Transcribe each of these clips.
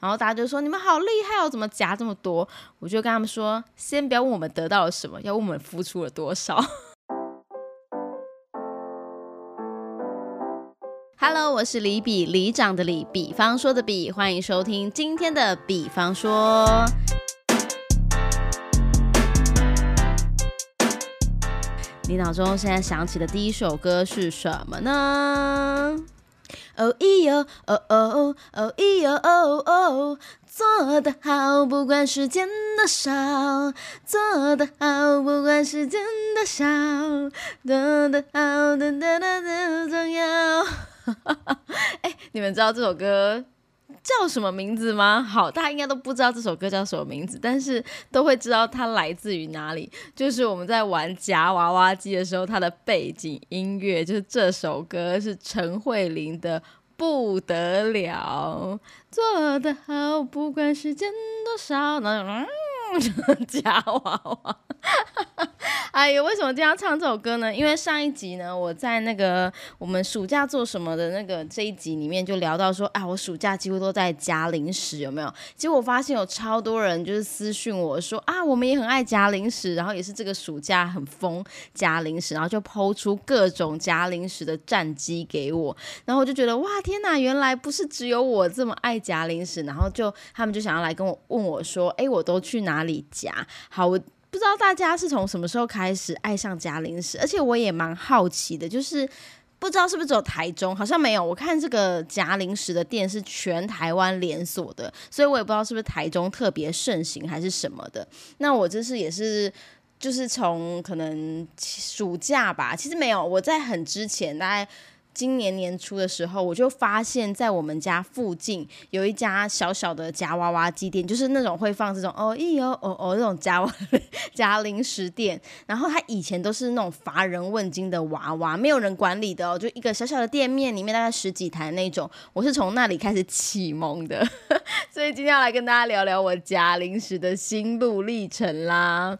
然后大家就说你们好厉害哦，怎么夹这么多？我就跟他们说，先不要问我们得到了什么，要问我们付出了多少。Hello，我是李比，李长的李，比方说的比，欢迎收听今天的比方说。你脑中现在想起的第一首歌是什么呢？哦咿哟，哦哦哦咿哟哦哦，做得好，不管时间多少，做得好，不管时间多少，做得好，哒哒哒哒重要。哎，你们知道这首歌？叫什么名字吗？好，大家应该都不知道这首歌叫什么名字，但是都会知道它来自于哪里。就是我们在玩夹娃娃机的时候，它的背景音乐就是这首歌，是陈慧琳的《不得了》，做得好，不管时间多少，夹娃娃，哎呦，为什么经常唱这首歌呢？因为上一集呢，我在那个我们暑假做什么的那个这一集里面就聊到说，啊，我暑假几乎都在夹零食，有没有？结果我发现有超多人就是私讯我说，啊，我们也很爱夹零食，然后也是这个暑假很疯夹零食，然后就抛出各种夹零食的战绩给我，然后我就觉得，哇，天哪，原来不是只有我这么爱夹零食，然后就他们就想要来跟我问我说，哎，我都去哪？哪里夹好，我不知道大家是从什么时候开始爱上夹零食，而且我也蛮好奇的，就是不知道是不是只有台中，好像没有。我看这个夹零食的店是全台湾连锁的，所以我也不知道是不是台中特别盛行还是什么的。那我这是也是，就是从可能暑假吧，其实没有，我在很之前大概。今年年初的时候，我就发现，在我们家附近有一家小小的夹娃娃机店，就是那种会放这种哦咦哦哦哦这种夹娃夹零食店。然后它以前都是那种乏人问津的娃娃，没有人管理的哦，就一个小小的店面里面大概十几台那种。我是从那里开始启蒙的，所以今天要来跟大家聊聊我夹零食的心路历程啦。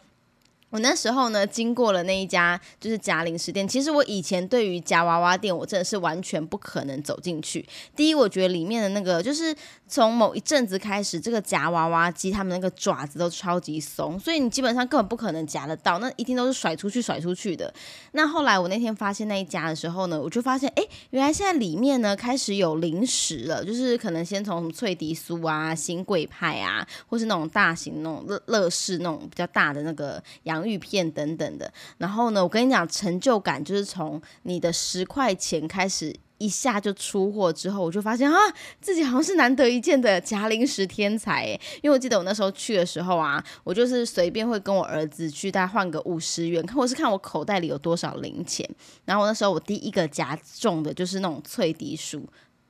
我那时候呢，经过了那一家就是夹零食店。其实我以前对于夹娃娃店，我真的是完全不可能走进去。第一，我觉得里面的那个就是从某一阵子开始，这个夹娃娃机他们那个爪子都超级松，所以你基本上根本不可能夹得到，那一定都是甩出去甩出去的。那后来我那天发现那一家的时候呢，我就发现，哎，原来现在里面呢开始有零食了，就是可能先从什么脆迪酥啊、新贵派啊，或是那种大型那种乐乐事那种比较大的那个洋。洋芋片等等的，然后呢，我跟你讲，成就感就是从你的十块钱开始，一下就出货之后，我就发现啊，自己好像是难得一见的夹零食天才诶。因为我记得我那时候去的时候啊，我就是随便会跟我儿子去，他换个五十元，看我是看我口袋里有多少零钱。然后我那时候我第一个夹中的就是那种脆迪薯。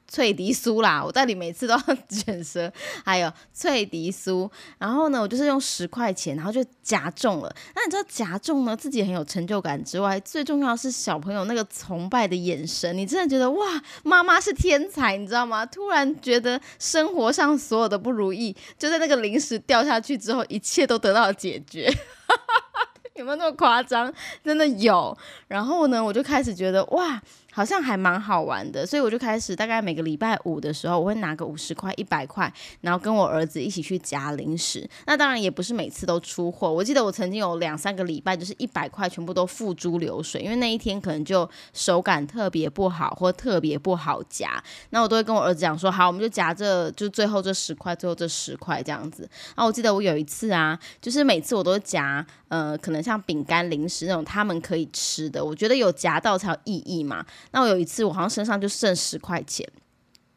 脆迪酥啦，我到底每次都要 卷舌，还有脆迪酥，然后呢，我就是用十块钱，然后就夹中了。那你知道夹中呢，自己很有成就感之外，最重要是小朋友那个崇拜的眼神，你真的觉得哇，妈妈是天才，你知道吗？突然觉得生活上所有的不如意，就在那个零食掉下去之后，一切都得到了解决。有没有那么夸张？真的有。然后呢，我就开始觉得哇。好像还蛮好玩的，所以我就开始大概每个礼拜五的时候，我会拿个五十块、一百块，然后跟我儿子一起去夹零食。那当然也不是每次都出货，我记得我曾经有两三个礼拜就是一百块全部都付诸流水，因为那一天可能就手感特别不好或特别不好夹。那我都会跟我儿子讲说，好，我们就夹这就最后这十块，最后这十块这样子。然后我记得我有一次啊，就是每次我都夹，呃，可能像饼干、零食那种他们可以吃的，我觉得有夹到才有意义嘛。那我有一次，我好像身上就剩十块钱，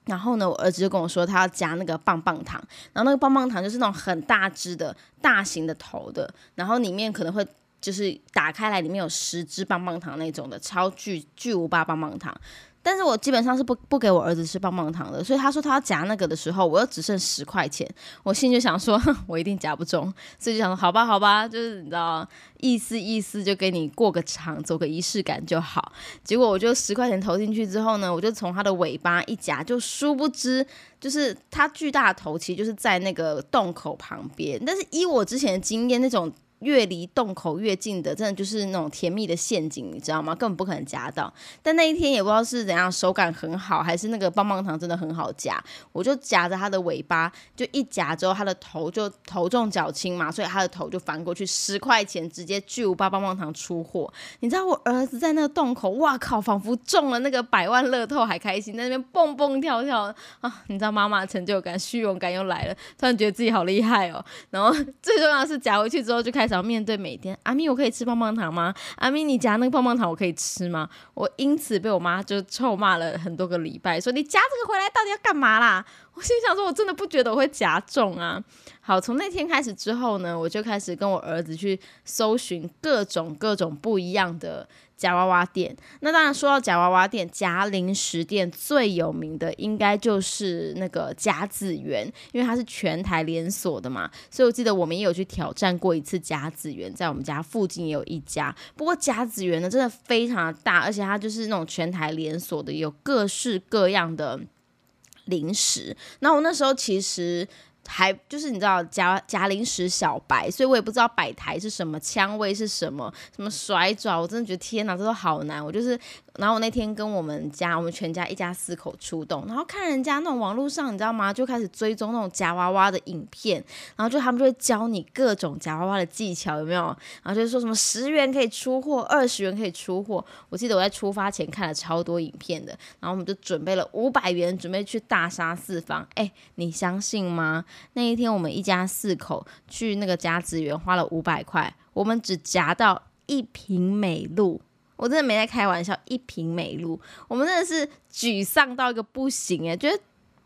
然后呢，我儿子就跟我说，他要加那个棒棒糖，然后那个棒棒糖就是那种很大只的、大型的头的，然后里面可能会就是打开来，里面有十支棒棒糖那种的超巨巨无霸棒棒糖。但是我基本上是不不给我儿子吃棒棒糖的，所以他说他要夹那个的时候，我又只剩十块钱，我心就想说，我一定夹不中，所以就想说好吧好吧，就是你知道意思意思就给你过个场，走个仪式感就好。结果我就十块钱投进去之后呢，我就从它的尾巴一夹，就殊不知就是它巨大头其实就是在那个洞口旁边，但是依我之前的经验，那种。越离洞口越近的，真的就是那种甜蜜的陷阱，你知道吗？根本不可能夹到。但那一天也不知道是怎样，手感很好，还是那个棒棒糖真的很好夹，我就夹着它的尾巴，就一夹之后，它的头就头重脚轻嘛，所以它的头就翻过去，十块钱直接巨无霸棒棒糖出货。你知道我儿子在那个洞口，哇靠，仿佛中了那个百万乐透还开心，在那边蹦蹦跳跳啊！你知道妈妈的成就感、虚荣感又来了，突然觉得自己好厉害哦。然后 最重要的是夹回去之后就开。要面对每天，阿咪，我可以吃棒棒糖吗？阿咪，你夹那个棒棒糖，我可以吃吗？我因此被我妈就臭骂了很多个礼拜，说你夹这个回来到底要干嘛啦？我心想说，我真的不觉得我会夹中啊。好，从那天开始之后呢，我就开始跟我儿子去搜寻各种各种不一样的。夹娃娃店，那当然说到夹娃娃店，夹零食店最有名的应该就是那个夹子园，因为它是全台连锁的嘛，所以我记得我们也有去挑战过一次夹子园，在我们家附近也有一家。不过夹子园呢，真的非常大，而且它就是那种全台连锁的，有各式各样的零食。那我那时候其实。还就是你知道夹夹零食小白，所以我也不知道摆台是什么，枪位是什么，什么甩爪，我真的觉得天哪，这都好难。我就是，然后我那天跟我们家，我们全家一家四口出动，然后看人家那种网络上，你知道吗？就开始追踪那种夹娃娃的影片，然后就他们就会教你各种夹娃娃的技巧，有没有？然后就是说什么十元可以出货，二十元可以出货。我记得我在出发前看了超多影片的，然后我们就准备了五百元，准备去大杀四方。哎，你相信吗？那一天，我们一家四口去那个夹子园，花了五百块，我们只夹到一瓶美露，我真的没在开玩笑，一瓶美露，我们真的是沮丧到一个不行哎，觉得。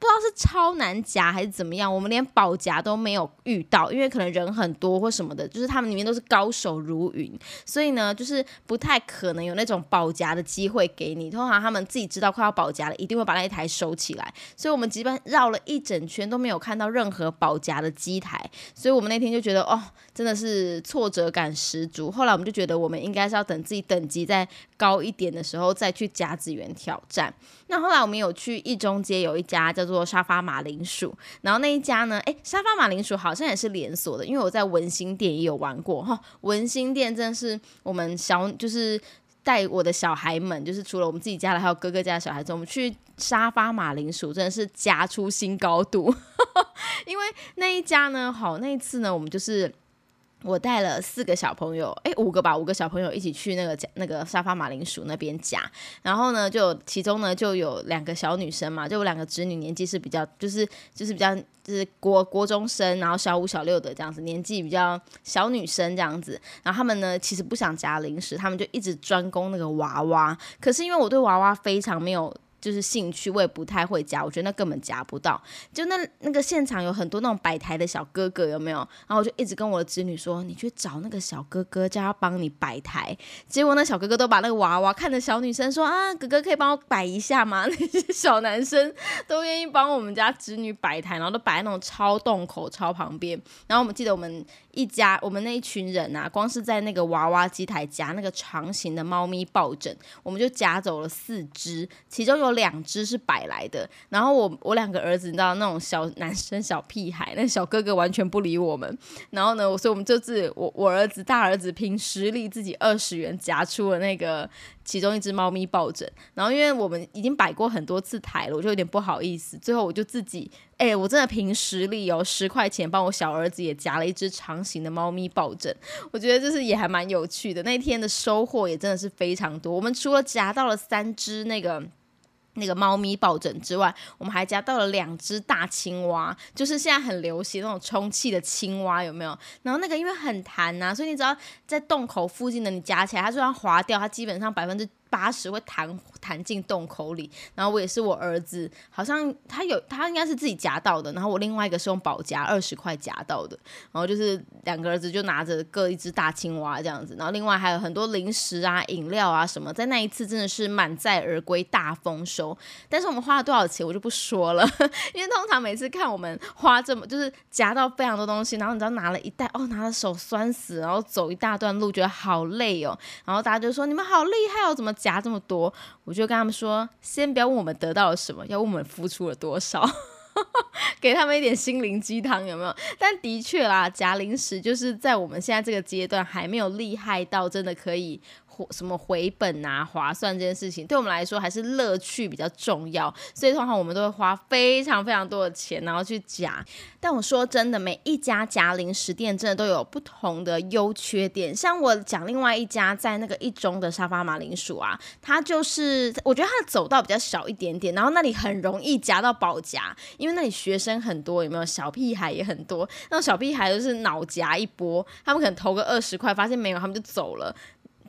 不知道是超难夹还是怎么样，我们连保夹都没有遇到，因为可能人很多或什么的，就是他们里面都是高手如云，所以呢，就是不太可能有那种保夹的机会给你。通常他们自己知道快要保夹了，一定会把那一台收起来。所以我们基本绕了一整圈都没有看到任何保夹的机台，所以我们那天就觉得哦，真的是挫折感十足。后来我们就觉得我们应该是要等自己等级再高一点的时候再去夹子园挑战。那后来我们有去一中街有一家叫做。沙发马铃薯，然后那一家呢？哎，沙发马铃薯好像也是连锁的，因为我在文心店也有玩过哈。文心店真的是我们小，就是带我的小孩们，就是除了我们自己家的，还有哥哥家的小孩子，我们去沙发马铃薯真的是夹出新高度。因为那一家呢，好那一次呢，我们就是。我带了四个小朋友，哎，五个吧，五个小朋友一起去那个那个沙发马铃薯那边夹，然后呢，就其中呢就有两个小女生嘛，就有两个侄女，年纪是比较，就是就是比较就是国国中生，然后小五小六的这样子，年纪比较小女生这样子，然后他们呢其实不想夹零食，他们就一直专攻那个娃娃，可是因为我对娃娃非常没有。就是兴趣，我也不太会夹，我觉得那根本夹不到。就那那个现场有很多那种摆台的小哥哥，有没有？然后我就一直跟我的侄女说：“你去找那个小哥哥，叫他帮你摆台。”结果那小哥哥都把那个娃娃看着小女生说：“啊，哥哥可以帮我摆一下吗？” 那些小男生都愿意帮我们家侄女摆台，然后都摆在那种超洞口、超旁边。然后我们记得我们一家，我们那一群人啊，光是在那个娃娃机台夹那个长形的猫咪抱枕，我们就夹走了四只，其中有。两只是摆来的，然后我我两个儿子，你知道那种小男生小屁孩，那小哥哥完全不理我们。然后呢，所以我们就自我我儿子大儿子凭实力自己二十元夹出了那个其中一只猫咪抱枕。然后因为我们已经摆过很多次台了，我就有点不好意思。最后我就自己，哎，我真的凭实力哦，十块钱帮我小儿子也夹了一只长形的猫咪抱枕。我觉得就是也还蛮有趣的。那天的收获也真的是非常多。我们除了夹到了三只那个。那个猫咪抱枕之外，我们还夹到了两只大青蛙，就是现在很流行那种充气的青蛙，有没有？然后那个因为很弹呐，所以你只要在洞口附近的你夹起来，它就算滑掉，它基本上百分之。八十会弹弹进洞口里，然后我也是我儿子，好像他有他应该是自己夹到的，然后我另外一个是用宝夹二十块夹到的，然后就是两个儿子就拿着各一只大青蛙这样子，然后另外还有很多零食啊、饮料啊什么，在那一次真的是满载而归大丰收。但是我们花了多少钱我就不说了，因为通常每次看我们花这么就是夹到非常多东西，然后你知道拿了一袋哦，拿的手酸死，然后走一大段路觉得好累哦，然后大家就说你们好厉害哦，怎么？夹这么多，我就跟他们说，先不要问我们得到了什么，要问我们付出了多少。给他们一点心灵鸡汤，有没有？但的确啦，夹零食就是在我们现在这个阶段还没有厉害到真的可以。什么回本啊、划算这件事情，对我们来说还是乐趣比较重要，所以通常我们都会花非常非常多的钱，然后去夹。但我说真的，每一家夹零食店真的都有不同的优缺点。像我讲另外一家在那个一中的沙发马铃薯啊，它就是我觉得它的走道比较小一点点，然后那里很容易夹到宝夹，因为那里学生很多，有没有小屁孩也很多，那种小屁孩就是脑夹一波，他们可能投个二十块，发现没有，他们就走了。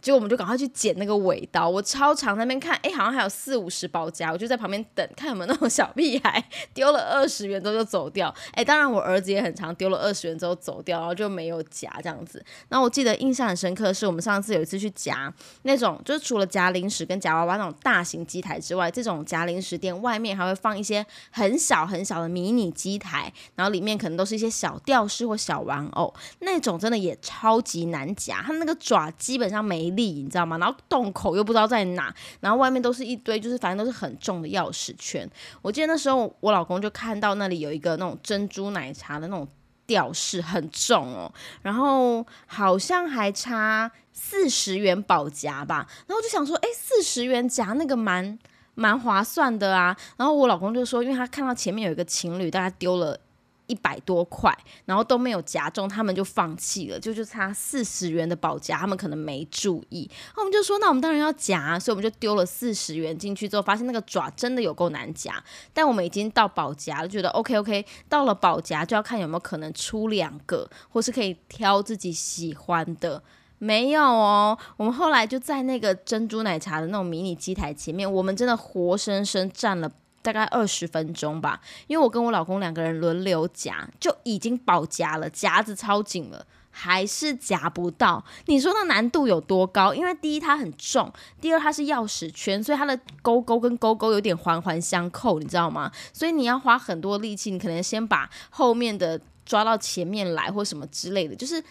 结果我们就赶快去捡那个尾刀，我超常那边看，哎，好像还有四五十包夹，我就在旁边等，看有没有那种小屁孩丢了二十元之后就走掉。哎，当然我儿子也很常丢了二十元之后走掉，然后就没有夹这样子。那我记得印象很深刻的是，我们上次有一次去夹那种，就是除了夹零食跟夹娃娃那种大型机台之外，这种夹零食店外面还会放一些很小很小的迷你机台，然后里面可能都是一些小吊饰或小玩偶，那种真的也超级难夹，它那个爪基本上没。力，你知道吗？然后洞口又不知道在哪，然后外面都是一堆，就是反正都是很重的钥匙圈。我记得那时候我老公就看到那里有一个那种珍珠奶茶的那种吊饰，很重哦，然后好像还差四十元保夹吧。然后我就想说，哎，四十元夹那个蛮蛮划算的啊。然后我老公就说，因为他看到前面有一个情侣，大概丢了。一百多块，然后都没有夹中，他们就放弃了，就就差四十元的保夹，他们可能没注意。那我们就说，那我们当然要夹，所以我们就丢了四十元进去之后，发现那个爪真的有够难夹。但我们已经到保夹了，觉得 OK OK，到了保夹就要看有没有可能出两个，或是可以挑自己喜欢的。没有哦，我们后来就在那个珍珠奶茶的那种迷你机台前面，我们真的活生生站了。大概二十分钟吧，因为我跟我老公两个人轮流夹，就已经保夹了，夹子超紧了，还是夹不到。你说那难度有多高？因为第一它很重，第二它是钥匙圈，所以它的勾勾跟勾勾有点环环相扣，你知道吗？所以你要花很多力气，你可能先把后面的抓到前面来，或什么之类的，就是。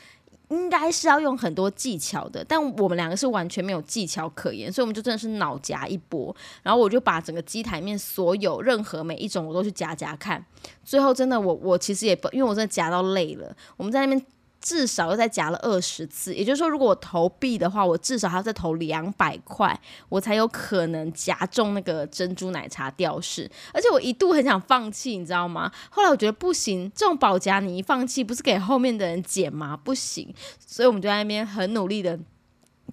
应该是要用很多技巧的，但我们两个是完全没有技巧可言，所以我们就真的是脑夹一波。然后我就把整个机台面所有任何每一种我都去夹夹看，最后真的我我其实也不，因为我真的夹到累了。我们在那边。至少又再夹了二十次，也就是说，如果我投币的话，我至少还要再投两百块，我才有可能夹中那个珍珠奶茶吊饰。而且我一度很想放弃，你知道吗？后来我觉得不行，这种保夹你一放弃，不是给后面的人捡吗？不行，所以我们就在那边很努力的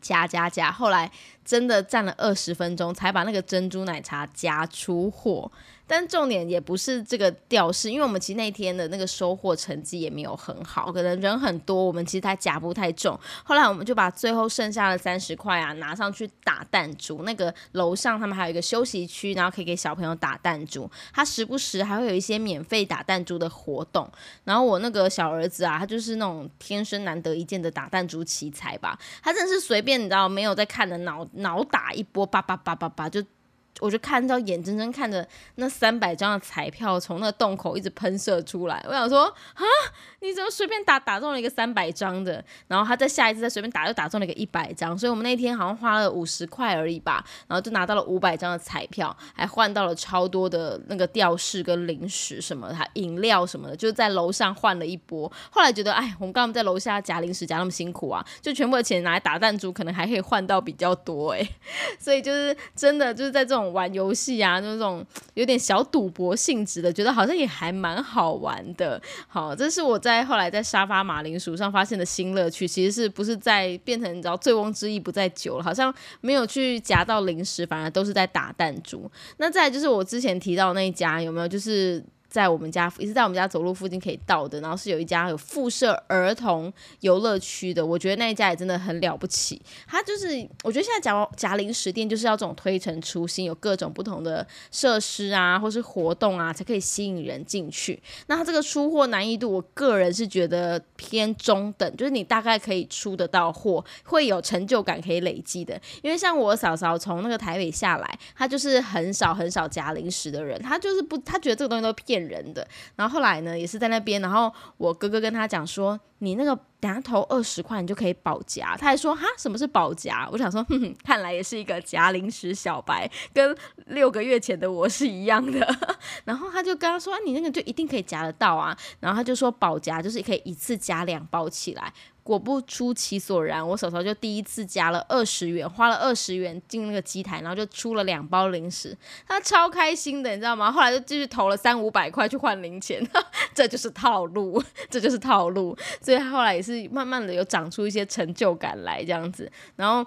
夹夹夹。后来真的站了二十分钟，才把那个珍珠奶茶夹出货。但重点也不是这个吊饰，因为我们其实那天的那个收获成绩也没有很好，可能人很多，我们其实它夹不太重。后来我们就把最后剩下的三十块啊拿上去打弹珠，那个楼上他们还有一个休息区，然后可以给小朋友打弹珠，他时不时还会有一些免费打弹珠的活动。然后我那个小儿子啊，他就是那种天生难得一见的打弹珠奇才吧，他真是随便你知道没有在看的脑脑打一波，叭叭叭叭叭就。我就看到眼睁睁看着那三百张的彩票从那个洞口一直喷射出来，我想说啊，你怎么随便打打中了一个三百张的？然后他再下一次再随便打又打中了一个一百张，所以我们那天好像花了五十块而已吧，然后就拿到了五百张的彩票，还换到了超多的那个吊饰跟零食什么，还饮料什么的，就在楼上换了一波。后来觉得，哎，我们刚刚在楼下夹零食夹那么辛苦啊，就全部的钱拿来打弹珠，可能还可以换到比较多哎，所以就是真的就是在这种。玩游戏啊，那种有点小赌博性质的，觉得好像也还蛮好玩的。好，这是我在后来在沙发马铃薯上发现的新乐趣。其实是不是在变成你知道醉翁之意不在酒了？好像没有去夹到零食，反而都是在打弹珠。那再就是我之前提到那一家有没有？就是。在我们家也是在我们家走路附近可以到的，然后是有一家有附设儿童游乐区的，我觉得那一家也真的很了不起。它就是我觉得现在夹夹零食店就是要这种推陈出新，有各种不同的设施啊，或是活动啊，才可以吸引人进去。那它这个出货难易度，我个人是觉得偏中等，就是你大概可以出得到货，会有成就感可以累积的。因为像我嫂嫂从那个台北下来，她就是很少很少夹零食的人，她就是不，她觉得这个东西都骗。人的，然后后来呢，也是在那边，然后我哥哥跟他讲说，你那个等下投二十块，你就可以保夹。他还说哈，什么是保夹？我想说，哼哼，看来也是一个夹零食小白，跟六个月前的我是一样的。然后他就跟他说，你那个就一定可以夹得到啊。然后他就说保夹就是可以一次夹两包起来。果不出其所然，我手头就第一次夹了二十元，花了二十元进那个机台，然后就出了两包零食，他超开心的，你知道吗？后来就继续投了三五百块去换零钱，这就是套路，这就是套路，所以他后来也是慢慢的有长出一些成就感来这样子，然后。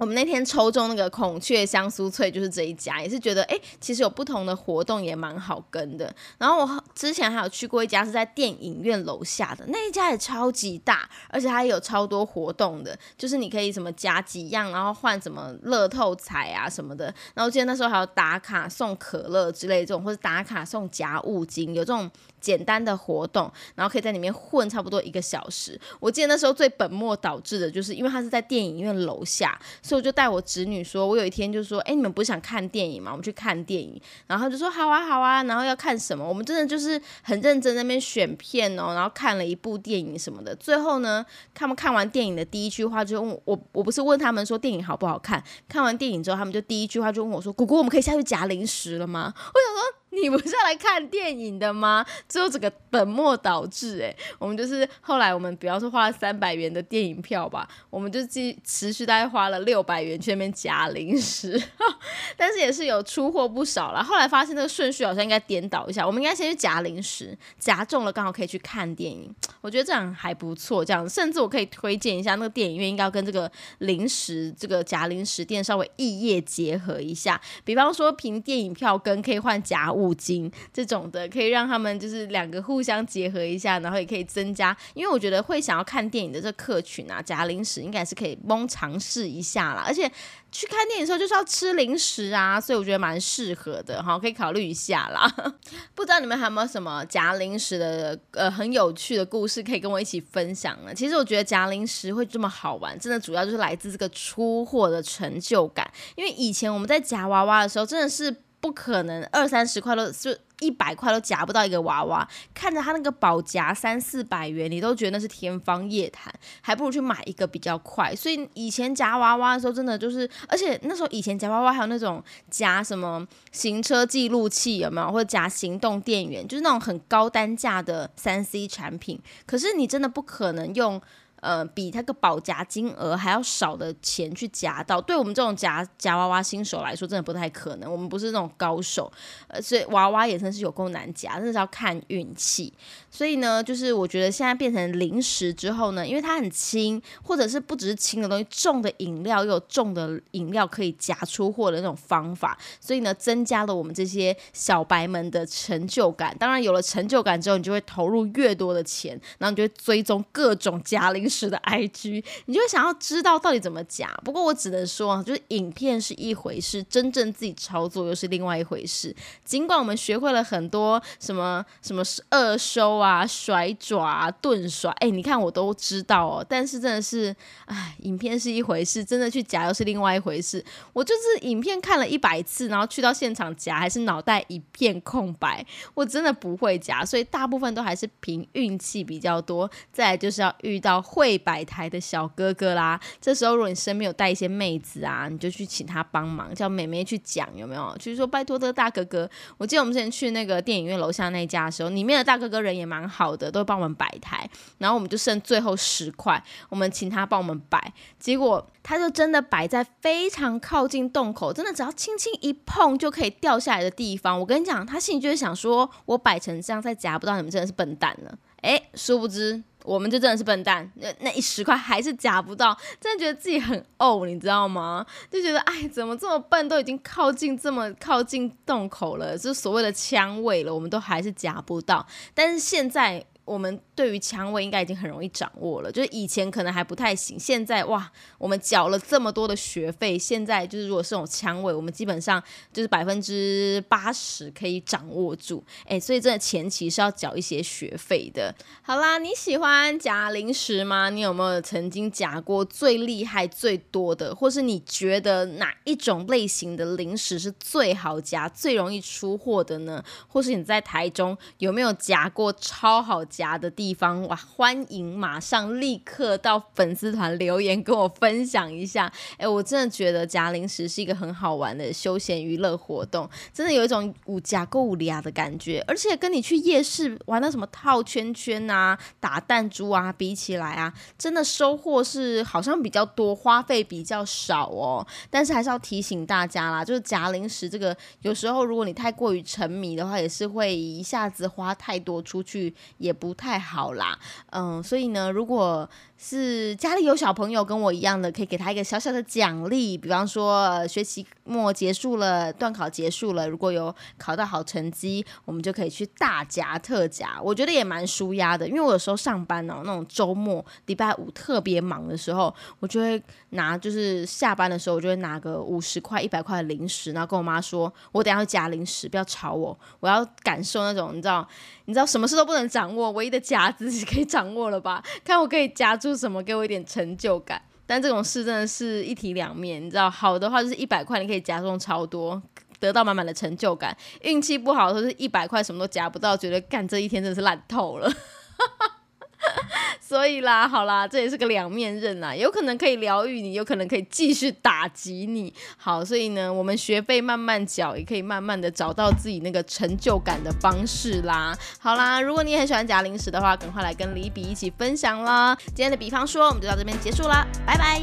我们那天抽中那个孔雀香酥脆，就是这一家，也是觉得哎，其实有不同的活动也蛮好跟的。然后我之前还有去过一家是在电影院楼下的那一家也超级大，而且还有超多活动的，就是你可以什么加几样，然后换什么乐透彩啊什么的。然后我记得那时候还有打卡送可乐之类这种，或者打卡送夹物金，有这种。简单的活动，然后可以在里面混差不多一个小时。我记得那时候最本末倒置的就是，因为他是在电影院楼下，所以我就带我侄女说，我有一天就说，哎，你们不是想看电影吗？我们去看电影。然后就说好啊好啊，然后要看什么？我们真的就是很认真那边选片哦，然后看了一部电影什么的。最后呢，他们看完电影的第一句话就问我，我不是问他们说电影好不好看？看完电影之后，他们就第一句话就问我说，姑姑，我们可以下去夹零食了吗？我想说。你不是要来看电影的吗？最后这个本末倒置，哎，我们就是后来我们比方说花了三百元的电影票吧，我们就继持续大概花了六百元去那边夹零食，但是也是有出货不少了。后来发现那个顺序好像应该颠倒一下，我们应该先去夹零食，夹中了刚好可以去看电影。我觉得这样还不错，这样甚至我可以推荐一下那个电影院应该要跟这个零食这个夹零食店稍微异业结合一下，比方说凭电影票跟可以换夹物。五金这种的，可以让他们就是两个互相结合一下，然后也可以增加。因为我觉得会想要看电影的这客群啊，夹零食应该是可以蒙尝试一下啦。而且去看电影的时候就是要吃零食啊，所以我觉得蛮适合的哈，可以考虑一下啦。不知道你们还有没有什么夹零食的呃很有趣的故事可以跟我一起分享呢？其实我觉得夹零食会这么好玩，真的主要就是来自这个出货的成就感。因为以前我们在夹娃娃的时候，真的是。不可能二三十块都就一百块都夹不到一个娃娃，看着他那个宝夹三四百元，你都觉得那是天方夜谭，还不如去买一个比较快。所以以前夹娃娃的时候，真的就是，而且那时候以前夹娃娃还有那种夹什么行车记录器有没有，或者夹行动电源，就是那种很高单价的三 C 产品。可是你真的不可能用。呃，比那个保夹金额还要少的钱去夹到，对我们这种夹夹娃娃新手来说，真的不太可能。我们不是那种高手，呃，所以娃娃也真是有够难夹，真的是要看运气。所以呢，就是我觉得现在变成零食之后呢，因为它很轻，或者是不只是轻的东西，重的饮料又有重的饮料可以夹出货的那种方法，所以呢，增加了我们这些小白们的成就感。当然，有了成就感之后，你就会投入越多的钱，然后你就会追踪各种夹零。食的 IG，你就会想要知道到底怎么夹。不过我只能说，就是影片是一回事，真正自己操作又是另外一回事。尽管我们学会了很多什么什么二收啊、甩爪、啊、钝甩，哎，你看我都知道哦。但是真的是，哎，影片是一回事，真的去夹又是另外一回事。我就是影片看了一百次，然后去到现场夹，还是脑袋一片空白。我真的不会夹，所以大部分都还是凭运气比较多。再来就是要遇到。会摆台的小哥哥啦，这时候如果你身边有带一些妹子啊，你就去请他帮忙，叫妹妹去讲有没有？就是说拜托这个大哥哥，我记得我们之前去那个电影院楼下那家的时候，里面的大哥哥人也蛮好的，都帮我们摆台。然后我们就剩最后十块，我们请他帮我们摆，结果他就真的摆在非常靠近洞口，真的只要轻轻一碰就可以掉下来的地方。我跟你讲，他心里就是想说，我摆成这样再夹不到，你们真的是笨蛋了。哎，殊不知。我们就真的是笨蛋，那那一十块还是夹不到，真的觉得自己很哦，你知道吗？就觉得哎，怎么这么笨，都已经靠近这么靠近洞口了，就所谓的枪位了，我们都还是夹不到。但是现在。我们对于枪位应该已经很容易掌握了，就是以前可能还不太行，现在哇，我们缴了这么多的学费，现在就是如果是这种枪位，我们基本上就是百分之八十可以掌握住，哎，所以真的前期是要缴一些学费的。好啦，你喜欢夹零食吗？你有没有曾经夹过最厉害、最多的，或是你觉得哪一种类型的零食是最好夹、最容易出货的呢？或是你在台中有没有夹过超好夹？夹的地方，哇，欢迎马上立刻到粉丝团留言跟我分享一下。哎，我真的觉得夹零食是一个很好玩的休闲娱乐活动，真的有一种五夹购物利亚的感觉，而且跟你去夜市玩那什么套圈圈啊、打弹珠啊比起来啊，真的收获是好像比较多，花费比较少哦。但是还是要提醒大家啦，就是夹零食这个，有时候如果你太过于沉迷的话，也是会一下子花太多出去，也不不太好啦。嗯，所以呢，如果是家里有小朋友跟我一样的，可以给他一个小小的奖励，比方说学期末结束了，段考结束了，如果有考到好成绩，我们就可以去大夹特夹，我觉得也蛮舒压的。因为我有时候上班哦，那种周末礼拜五特别忙的时候，我就会拿，就是下班的时候，我就会拿个五十块、一百块的零食，然后跟我妈说，我等下要夹零食，不要吵我，我要感受那种，你知道。你知道什么事都不能掌握，唯一的夹子是可以掌握了吧？看我可以夹住做什么，给我一点成就感。但这种事真的是一体两面，你知道，好的话就是一百块，你可以夹中超多，得到满满的成就感；运气不好的时候是一百块什么都夹不到，觉得干这一天真的是烂透了。所以啦，好啦，这也是个两面刃啦，有可能可以疗愈你，有可能可以继续打击你。好，所以呢，我们学费慢慢缴，也可以慢慢的找到自己那个成就感的方式啦。好啦，如果你也很喜欢夹零食的话，赶快来跟李比一起分享啦。今天的比方说，我们就到这边结束啦，拜拜。